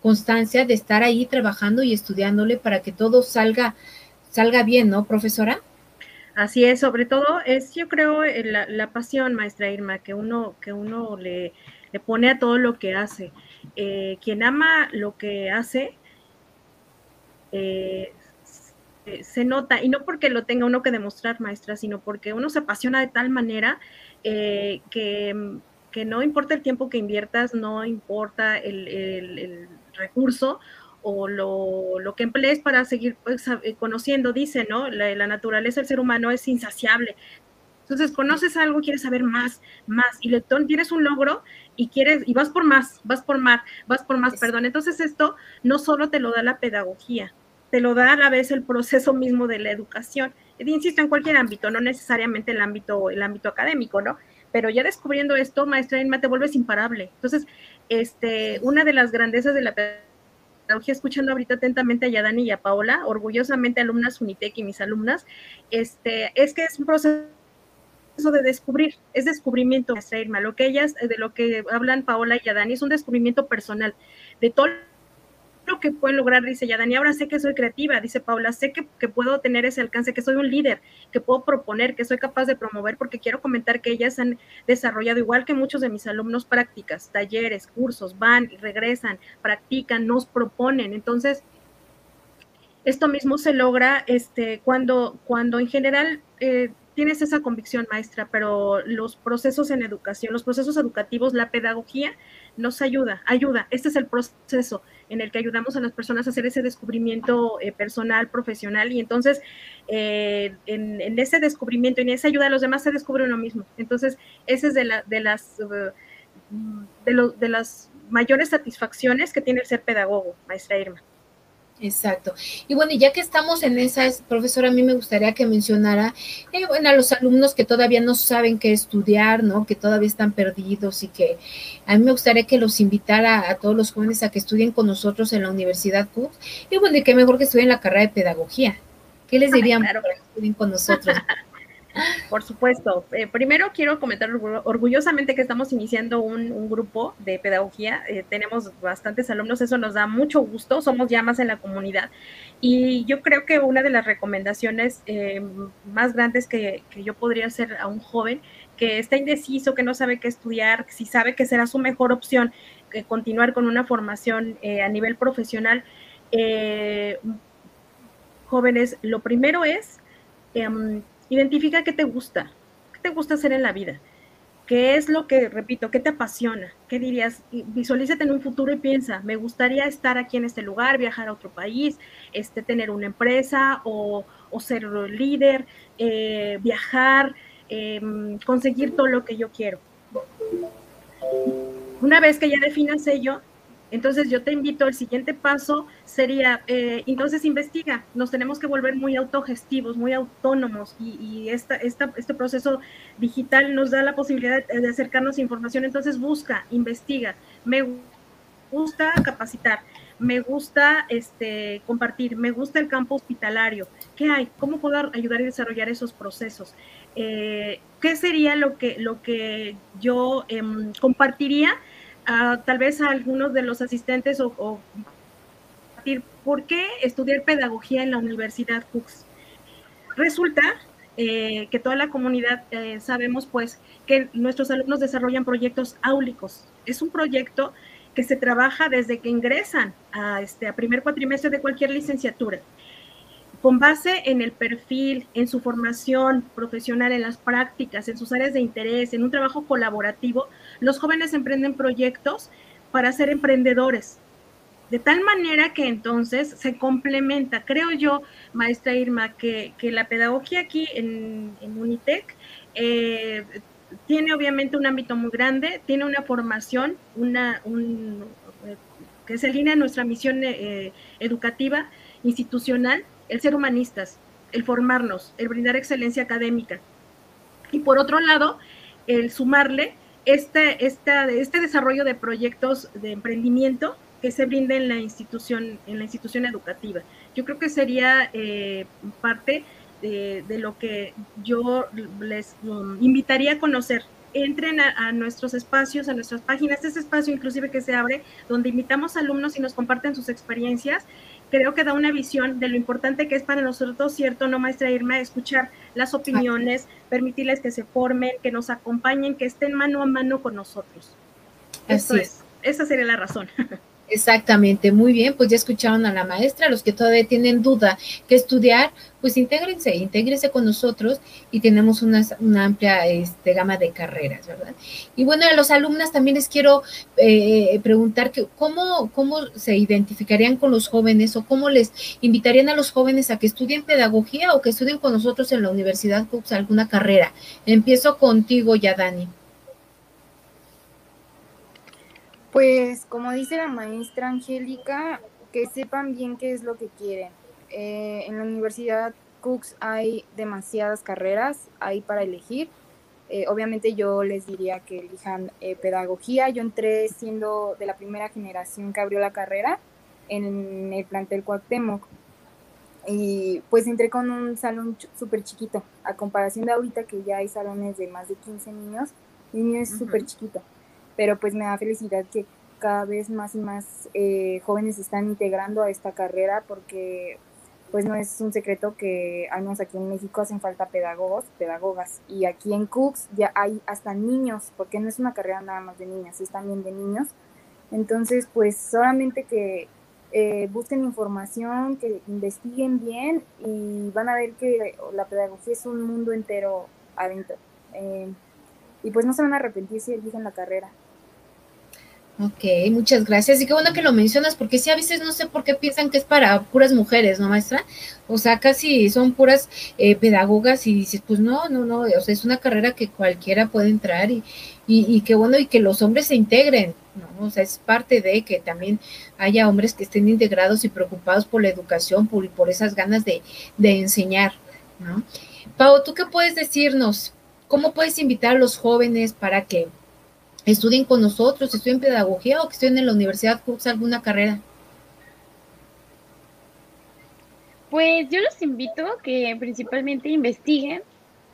constancia de estar ahí trabajando y estudiándole para que todo salga salga bien, ¿no, profesora? Así es, sobre todo es, yo creo, eh, la, pasión, maestra Irma, que uno, que uno le, le pone a todo lo que hace. Eh, quien ama lo que hace, eh, se nota, y no porque lo tenga uno que demostrar, maestra, sino porque uno se apasiona de tal manera que, que, no importa el tiempo que inviertas, no importa el, el recurso, o lo, lo, que emplees para seguir pues, eh, conociendo, dice, ¿no? La, naturaleza del ser humano es insaciable. Entonces, conoces algo, quieres saber más, más, y le tienes un logro y quieres, y vas por más, vas por más, vas por más, perdón. Entonces, esto no solo te lo da la pedagogía, te lo da a la vez el proceso mismo de la educación. Y insisto, en cualquier ámbito, no necesariamente el ámbito, el ámbito académico, ¿no? Pero ya descubriendo esto, maestra Inma, te vuelves imparable. Entonces, este, una de las grandezas de la pedagogía escuchando ahorita atentamente a Yadani y a Paola, orgullosamente alumnas Unitec y mis alumnas, este, es que es un proceso de descubrir, es descubrimiento, lo que ellas, de lo que hablan Paola y Yadani, es un descubrimiento personal de todo lo que pueden lograr, dice ya Dani, ahora sé que soy creativa, dice Paula, sé que, puedo tener ese alcance, que soy un líder, que puedo proponer, que soy capaz de promover, porque quiero comentar que ellas han desarrollado, igual que muchos de mis alumnos, prácticas, talleres, cursos, van y regresan, practican, nos proponen. Entonces, esto mismo se logra este, cuando, cuando en general eh, tienes esa convicción, maestra, pero los procesos en educación, los procesos educativos, la pedagogía nos ayuda, ayuda. Este es el proceso en el que ayudamos a las personas a hacer ese descubrimiento eh, personal, profesional, y entonces eh, en, ese descubrimiento y en esa ayuda a los demás se descubre uno mismo. Entonces, ese es de, la, de las... Uh, de, de las mayores satisfacciones que tiene el ser pedagogo, maestra Irma. Exacto. Y bueno, ya que estamos en esas, profesora, a mí me gustaría que mencionara, eh, bueno, a los alumnos que todavía no saben qué estudiar, ¿no? Que todavía están perdidos y que a mí me gustaría que los invitara a todos los jóvenes a que estudien con nosotros en la Universidad CUT. Y bueno, y qué mejor que estudien la carrera de pedagogía. ¿Qué les dirían para que estudien con nosotros? Por supuesto. Eh, primero quiero comentar orgullosamente que estamos iniciando un, grupo de pedagogía. Eh, tenemos bastantes alumnos, eso nos da mucho gusto. Somos ya más en la comunidad. Y yo creo que una de las recomendaciones eh, más grandes que, yo podría hacer a un joven que está indeciso, que no sabe qué estudiar, si sabe que será su mejor opción continuar con una formación a nivel profesional, jóvenes, lo primero es em, Identifica qué te gusta, qué te gusta hacer en la vida, qué es lo que, repito, qué te apasiona, qué dirías, visualízate en un futuro y piensa, me gustaría estar aquí en este lugar, viajar a otro país, este, tener una empresa o, ser líder, eh, viajar, em, conseguir todo lo que yo quiero. Una vez que ya definas ello, entonces yo te invito, el siguiente paso sería, eh, entonces investiga, nos tenemos que volver muy autogestivos, muy autónomos y, esta, este proceso digital nos da la posibilidad de acercarnos a información, entonces busca, investiga, me gusta capacitar, me gusta este, compartir, me gusta el campo hospitalario, ¿qué hay? ¿Cómo puedo ayudar y desarrollar esos procesos? Eh, ¿Qué sería lo que, lo que yo em, compartiría? Tal vez a algunos de los asistentes o, por qué estudiar pedagogía en la Universidad Cooks. Resulta eh, que toda la comunidad eh, sabemos pues que nuestros alumnos desarrollan proyectos áulicos. Es un proyecto que se trabaja desde que ingresan a, este, a primer cuatrimestre de cualquier licenciatura con base en el perfil, en su formación profesional, en las prácticas, en sus áreas de interés, en un trabajo colaborativo, los jóvenes emprenden proyectos para ser emprendedores. De tal manera que entonces se complementa, creo yo, maestra Irma, que, la pedagogía aquí en, Unitec eh, tiene obviamente un ámbito muy grande, tiene una formación, una, un, que se alinea a nuestra misión eh, educativa, institucional, el ser humanistas, el formarnos, el brindar excelencia académica. Y por otro lado, el sumarle este, este desarrollo de proyectos de emprendimiento que se brinda en la institución, en la institución educativa. Yo creo que sería eh, parte de, lo que yo les um, invitaría a conocer. Entren a, nuestros espacios, a nuestras páginas, este espacio inclusive que se abre, donde invitamos alumnos y nos comparten sus experiencias creo que da una visión de lo importante que es para nosotros, ¿cierto? No, maestra Irma, escuchar las opiniones, permitirles que se formen, que nos acompañen, que estén mano a mano con nosotros. Eso es. Esa sería la razón. Exactamente, muy bien, pues ya escucharon a la maestra, los que todavía tienen duda que estudiar, pues intégrense, intégrense con nosotros y tenemos una, amplia este, gama de carreras, ¿verdad? Y bueno, a los alumnas también les quiero eh, preguntar que cómo, cómo se identificarían con los jóvenes o cómo les invitarían a los jóvenes a que estudien pedagogía o que estudien con nosotros en la Universidad alguna carrera. Empiezo contigo ya, Dani. Pues como dice la maestra Angélica, que sepan bien qué es lo que quieren. Eh, en la Universidad Cooks hay demasiadas carreras ahí para elegir. Eh, obviamente yo les diría que elijan eh, pedagogía. Yo entré siendo de la primera generación que abrió la carrera en el plantel Cuauhtémoc. Y pues entré con un salón súper chiquito, a comparación de ahorita que ya hay salones de más de 15 niños, el mío es súper chiquito pero pues me da felicidad que cada vez más y más eh, jóvenes se están integrando a esta carrera porque pues no es un secreto que al menos aquí en México hacen falta pedagogos, pedagogas y aquí en Cooks ya hay hasta niños porque no es una carrera nada más de niñas, es también de niños. Entonces pues solamente que eh, busquen información, que investiguen bien y van a ver que la pedagogía es un mundo entero adentro. Eh, y pues no se van a arrepentir si eligen la carrera. Ok, muchas gracias. Y qué bueno que lo mencionas, porque sí, a veces no sé por qué piensan que es para puras mujeres, ¿no, maestra? O sea, casi son puras eh, pedagogas y dices, pues no, no, no, o sea, es una carrera que cualquiera puede entrar y, y, qué bueno, y que los hombres se integren, ¿no? O sea, es parte de que también haya hombres que estén integrados y preocupados por la educación, por, por esas ganas de, de enseñar, ¿no? Pau, ¿tú qué puedes decirnos? ¿Cómo puedes invitar a los jóvenes para que estudien con nosotros, estudien pedagogía o que estudien en la universidad, cursa alguna carrera? Pues yo los invito que principalmente investiguen,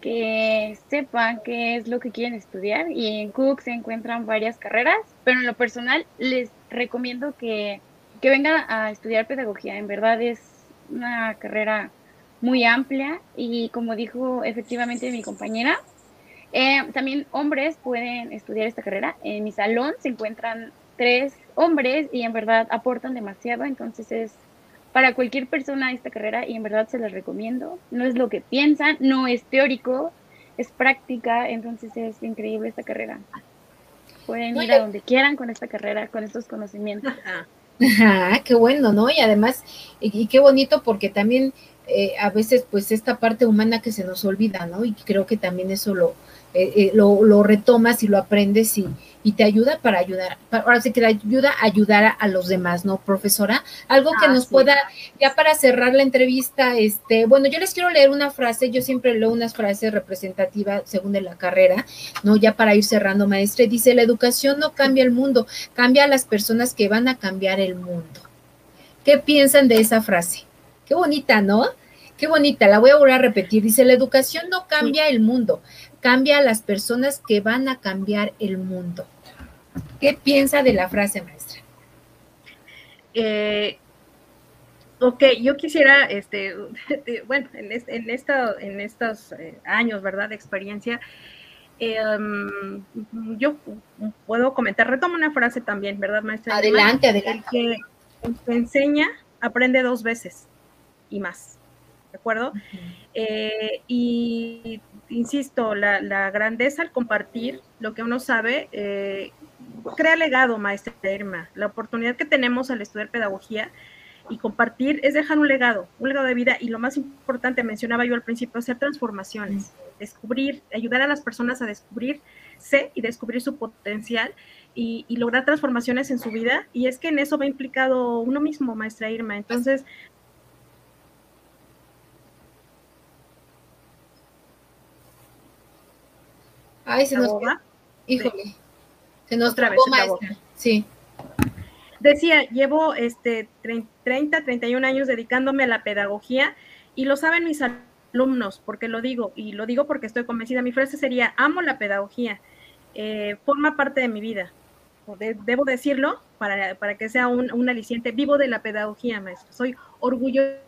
que sepan qué es lo que quieren estudiar y en Cook se encuentran varias carreras, pero en lo personal les recomiendo que, que vengan a estudiar pedagogía. En verdad es una carrera muy amplia y como dijo efectivamente mi compañera, eh, también hombres pueden estudiar esta carrera. En mi salón se encuentran tres hombres y en verdad aportan demasiado, entonces es para cualquier persona esta carrera y en verdad se las recomiendo. No es lo que piensan, no es teórico, es práctica, entonces es increíble esta carrera. Pueden ir a donde quieran con esta carrera, con estos conocimientos. Ajá, qué bueno, ¿no? Y además, y, qué bonito porque también eh, a veces pues esta parte humana que se nos olvida, ¿no? Y creo que también eso lo, eh, eh, lo, retomas y lo aprendes y, y te ayuda para ayudar, ahora sí que te ayuda a ayudar a, los demás, ¿no, profesora? Algo que nos pueda, ya para cerrar la entrevista, este, bueno, yo les quiero leer una frase, yo siempre leo unas frases representativas según de la carrera, ¿no? Ya para ir cerrando, maestra, dice, la educación no cambia el mundo, cambia a las personas que van a cambiar el mundo. ¿Qué piensan de esa frase? Qué bonita, ¿no? Qué bonita, la voy a volver a repetir. Dice, la educación no cambia el mundo, cambia a las personas que van a cambiar el mundo. ¿Qué piensa de la frase, maestra? Eh, ok, yo quisiera, este, bueno, en, en, en estos eh, años, ¿verdad?, de experiencia, em, yo puedo comentar, retomo una frase también, ¿verdad, maestra? Adelante, adelante. El que, enseña, aprende dos veces y más, ¿de acuerdo? Eh, y insisto, la, grandeza al compartir lo que uno sabe, eh, crea legado, maestra Irma. La oportunidad que tenemos al estudiar pedagogía y compartir es dejar un legado, un legado de vida y lo más importante, mencionaba yo al principio, hacer transformaciones, descubrir, ayudar a las personas a descubrirse y descubrir su potencial y, lograr transformaciones en su vida. Y es que en eso va implicado uno mismo, maestra Irma. Entonces, Ay, se nos Híjole. Se nos trabó, maestra. Sí. Decía, llevo este 30, 31 años dedicándome a la pedagogía y lo saben mis alumnos, porque lo digo, y lo digo porque estoy convencida. Mi frase sería, amo la pedagogía, eh, forma parte de mi vida. debo decirlo para, para que sea un, un, aliciente. Vivo de la pedagogía, maestro. Soy orgullosa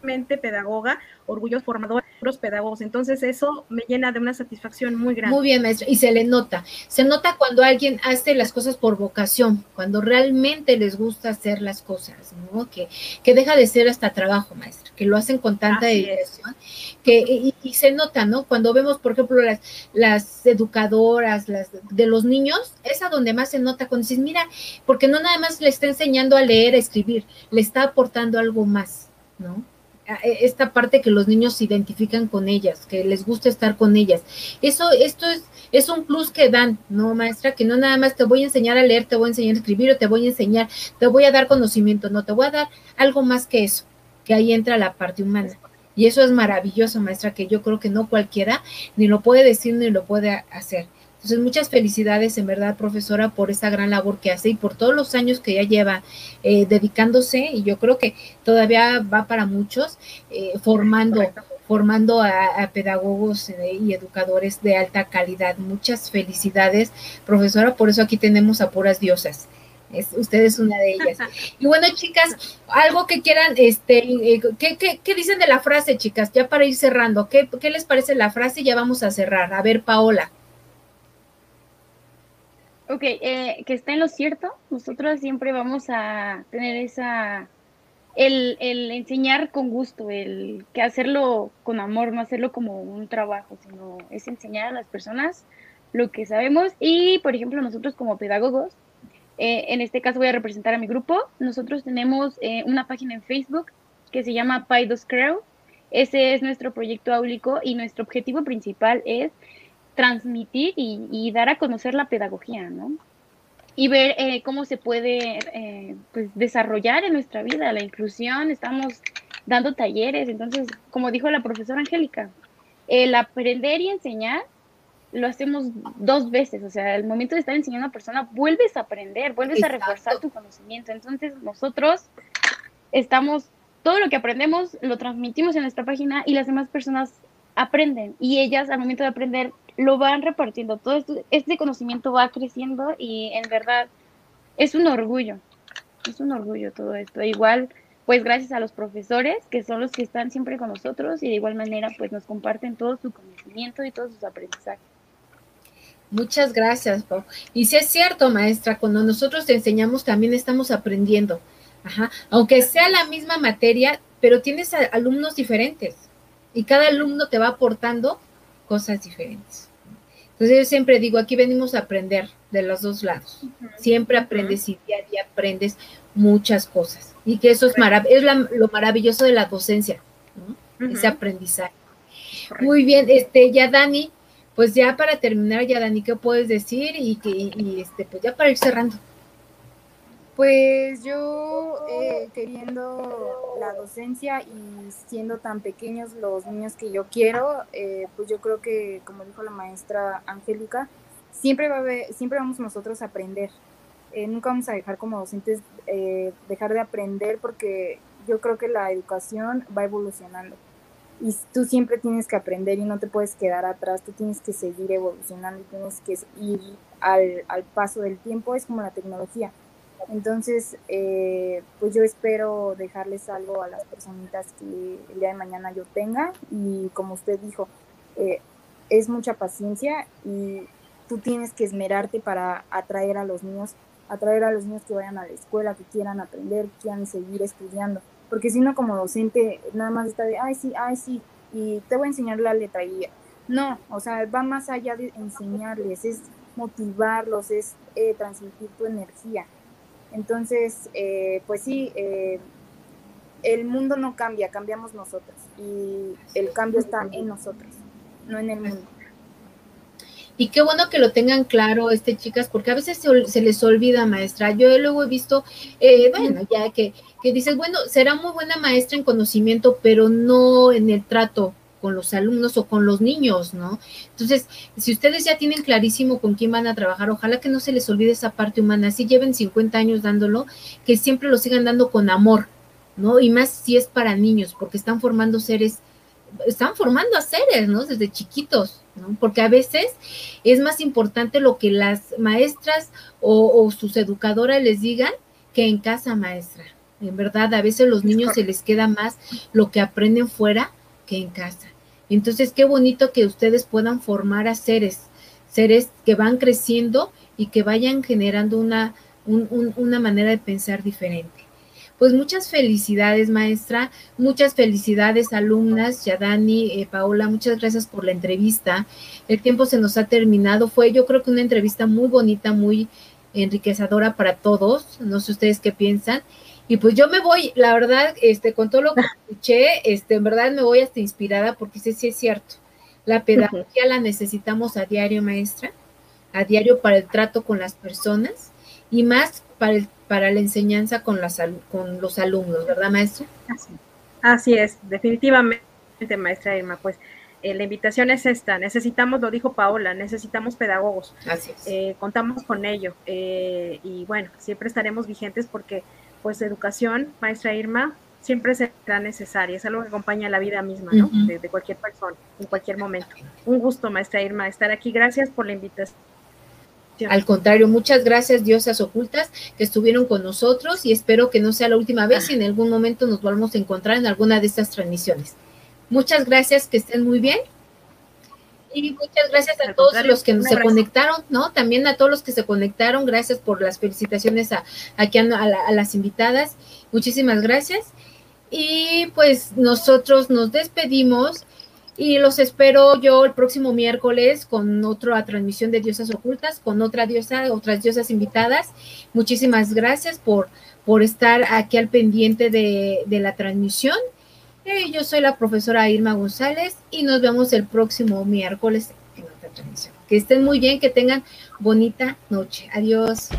pedagoga, orgulloso formador los pedagogos. Entonces eso me llena de una satisfacción muy grande. Muy bien, maestro. Y se le nota. Se nota cuando alguien hace las cosas por vocación, cuando realmente les gusta hacer las cosas, ¿no? Que, que deja de ser hasta trabajo, maestro, que lo hacen con tanta dedicación. Que, y, se nota, ¿no? Cuando vemos, por ejemplo, las, las educadoras, las de los niños, es a donde más se nota cuando dices, mira, porque no nada más le está enseñando a leer, a escribir, le está aportando algo más, ¿no? E, esta parte que los niños se identifican con ellas, que les gusta estar con ellas. Eso, esto es, es un plus que dan, ¿no, maestra? Que no nada más te voy a enseñar a leer, te voy a enseñar a escribir o te voy a enseñar, te voy a dar conocimiento, no, te voy a dar algo más que eso, que ahí entra la parte humana. Y eso es maravilloso, maestra, que yo creo que no cualquiera ni lo puede decir ni lo puede hacer. Entonces, muchas felicidades en verdad, profesora, por esa gran labor que hace y por todos los años que ya lleva eh, dedicándose, y yo creo que todavía va para muchos, eh, formando, formando a, pedagogos eh, y educadores de alta calidad. Muchas felicidades, profesora, por eso aquí tenemos a puras diosas. Es, usted es una de ellas. Y bueno, chicas, algo que quieran, este, ¿qué, qué, qué dicen de la frase, chicas? Ya para ir cerrando, ¿qué, ¿qué les parece la frase? Ya vamos a cerrar. A ver, Paola. Ok, eh, que está en lo cierto, nosotros siempre vamos a tener esa, el, el, enseñar con gusto, el que hacerlo con amor, no hacerlo como un trabajo, sino es enseñar a las personas lo que sabemos. Y, por ejemplo, nosotros como pedagogos, eh, en este caso voy a representar a mi grupo, nosotros tenemos eh, una página en Facebook que se llama Paidos Crew, ese es nuestro proyecto áulico y nuestro objetivo principal es transmitir y, dar a conocer la pedagogía, ¿no? Y ver eh, cómo se puede eh, pues, desarrollar en nuestra vida la inclusión. Estamos dando talleres, entonces, como dijo la profesora Angélica, el aprender y enseñar lo hacemos dos veces, o sea, el momento de estar enseñando a una persona, vuelves a aprender, vuelves a reforzar tu conocimiento. Entonces, nosotros estamos, todo lo que aprendemos lo transmitimos en nuestra página y las demás personas aprenden y ellas al momento de aprender lo van repartiendo. Todo este conocimiento va creciendo y en verdad es un orgullo, es un orgullo todo esto. Igual, pues gracias a los profesores, que son los que están siempre con nosotros y de igual manera, pues nos comparten todo su conocimiento y todos sus aprendizajes. Muchas gracias, Pau. Y si es cierto, maestra, cuando nosotros te enseñamos también estamos aprendiendo. Ajá. Aunque sea la misma materia, pero tienes alumnos diferentes y cada alumno te va aportando cosas diferentes. Entonces yo siempre digo, aquí venimos a aprender de los dos lados. Siempre aprendes y día a día aprendes muchas cosas. Y que eso es, es lo maravilloso de la docencia, ese aprendizaje. Muy bien, este, ya Dani, pues ya para terminar, ya Dani, ¿qué puedes decir? Y que, y este, pues ya para ir cerrando. Pues yo eh, queriendo la docencia y siendo tan pequeños los niños que yo quiero, eh, pues yo creo que, como dijo la maestra Angélica, siempre, va a siempre vamos nosotros a aprender. Eh, nunca vamos a dejar como docentes dejar de aprender porque yo creo que la educación va evolucionando y tú siempre tienes que aprender y no te puedes quedar atrás, tú tienes que seguir evolucionando y tienes que ir al, al paso del tiempo, es como la tecnología entonces, eh, pues yo espero dejarles algo a las personitas que el día de mañana yo tenga. Y como usted dijo, eh, es mucha paciencia y tú tienes que esmerarte para atraer a los niños, atraer a los niños que vayan a la escuela, que quieran aprender, que quieran seguir estudiando, porque si no como docente nada más está de, ay sí, ay sí, y te voy a enseñar la letra y No, o sea, va más allá de enseñarles, es motivarlos, es eh, transmitir tu energía. Entonces, eh, pues sí, eh, el mundo no cambia, cambiamos nosotros y el cambio está en nosotros, no en el mundo. Y qué bueno que lo tengan claro, este chicas, porque a veces se, les olvida, maestra. Yo luego he visto, eh, bueno, ya que, que dices, bueno, será muy buena maestra en conocimiento, pero no en el trato con los alumnos o con los niños, ¿no? Entonces, si ustedes ya tienen clarísimo con quién van a trabajar, ojalá que no se les olvide esa parte humana, si lleven 50 años dándolo, que siempre lo sigan dando con amor, ¿no? Y más si es para niños, porque están formando seres, están formando a seres, ¿no? Desde chiquitos, porque a veces es más importante lo que las maestras o, sus educadoras les digan que en casa maestra. En verdad, a veces los niños se les queda más lo que aprenden fuera que en casa. Entonces, qué bonito que ustedes puedan formar a seres, seres que van creciendo y que vayan generando una, una manera de pensar diferente. Pues muchas felicidades, maestra, muchas felicidades, alumnas, Yadani, eh, Paola, muchas gracias por la entrevista. El tiempo se nos ha terminado. Fue, yo creo que una entrevista muy bonita, muy enriquecedora para todos. No sé ustedes qué piensan. Y pues yo me voy, la verdad, este, con todo lo que escuché, este, en verdad me voy hasta inspirada porque sí, sí es cierto. La pedagogía la necesitamos a diario, maestra, a diario para el trato con las personas y más para el para la enseñanza con, las, con los alumnos, ¿verdad, maestro? Así, es, definitivamente, maestra Irma, pues eh, la invitación es esta, necesitamos, lo dijo Paola, necesitamos pedagogos, Así eh, contamos con ello eh, y bueno, siempre estaremos vigentes porque pues educación, maestra Irma, siempre será necesaria, es algo que acompaña la vida misma, ¿no? de, de cualquier persona, en cualquier momento. Un gusto, maestra Irma, estar aquí. Gracias por la invitación. Al contrario, muchas gracias, diosas ocultas, que estuvieron con nosotros y espero que no sea la última vez y en algún momento nos volvamos a encontrar en alguna de estas transmisiones. Muchas gracias, que estén muy bien. Y muchas gracias a todos los que se conectaron, ¿no? También a todos los que se conectaron, gracias por las felicitaciones a, aquí a, a las invitadas. Muchísimas gracias. Y pues nosotros nos despedimos y los espero yo el próximo miércoles con otra transmisión de Diosas Ocultas, con otra diosa, otras diosas invitadas. Muchísimas gracias por, por estar aquí al pendiente de, la transmisión. Eh, yo soy la profesora Irma González y nos vemos el próximo miércoles en otra transmisión. Que estén muy bien, que tengan bonita noche. Adiós.